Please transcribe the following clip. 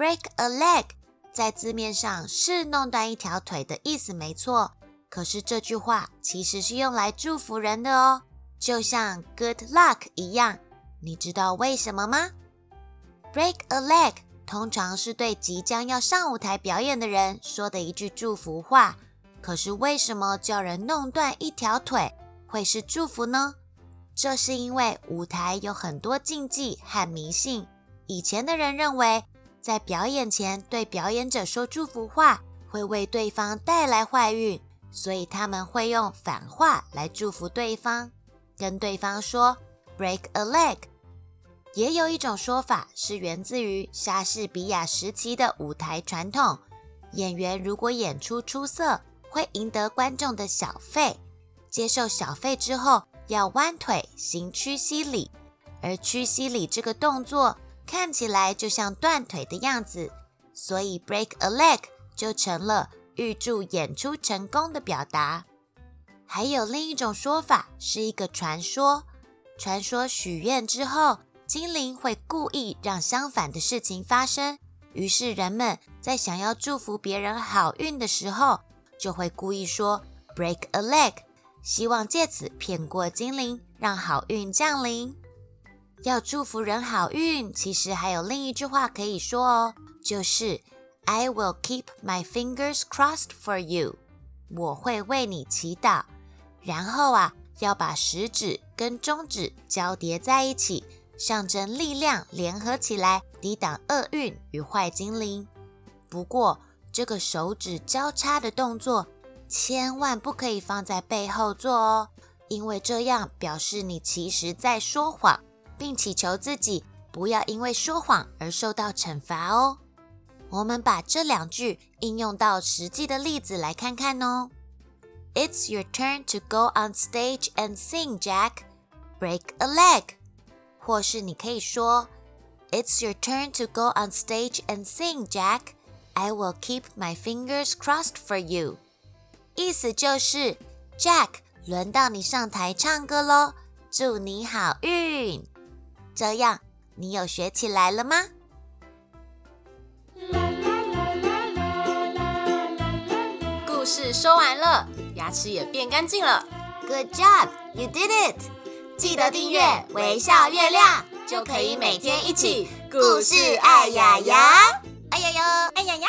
Break a leg，在字面上是弄断一条腿的意思，没错。可是这句话其实是用来祝福人的哦，就像 Good luck 一样。你知道为什么吗？Break a leg 通常是对即将要上舞台表演的人说的一句祝福话。可是为什么叫人弄断一条腿会是祝福呢？这是因为舞台有很多禁忌和迷信。以前的人认为。在表演前对表演者说祝福话，会为对方带来坏运，所以他们会用反话来祝福对方，跟对方说 “break a leg”。也有一种说法是源自于莎士比亚时期的舞台传统，演员如果演出出色，会赢得观众的小费。接受小费之后，要弯腿行屈膝礼，而屈膝礼这个动作。看起来就像断腿的样子，所以 break a leg 就成了预祝演出成功的表达。还有另一种说法，是一个传说，传说许愿之后，精灵会故意让相反的事情发生，于是人们在想要祝福别人好运的时候，就会故意说 break a leg，希望借此骗过精灵，让好运降临。要祝福人好运，其实还有另一句话可以说哦，就是 "I will keep my fingers crossed for you"，我会为你祈祷。然后啊，要把食指跟中指交叠在一起，象征力量联合起来，抵挡厄运与坏精灵。不过，这个手指交叉的动作千万不可以放在背后做哦，因为这样表示你其实在说谎。并祈求自己不要因为说谎而受到惩罚哦。我们把这两句应用到实际的例子来看看哦。It's your turn to go on stage and sing, Jack. Break a leg. 或是你可以说，It's your turn to go on stage and sing, Jack. I will keep my fingers crossed for you. 意思就是，Jack，轮到你上台唱歌喽，祝你好运。这样，你有学起来了吗？故事说完了，牙齿也变干净了。Good job, you did it！记得订阅微笑月亮，就可以每天一起故事爱牙牙，爱牙牙，爱牙牙。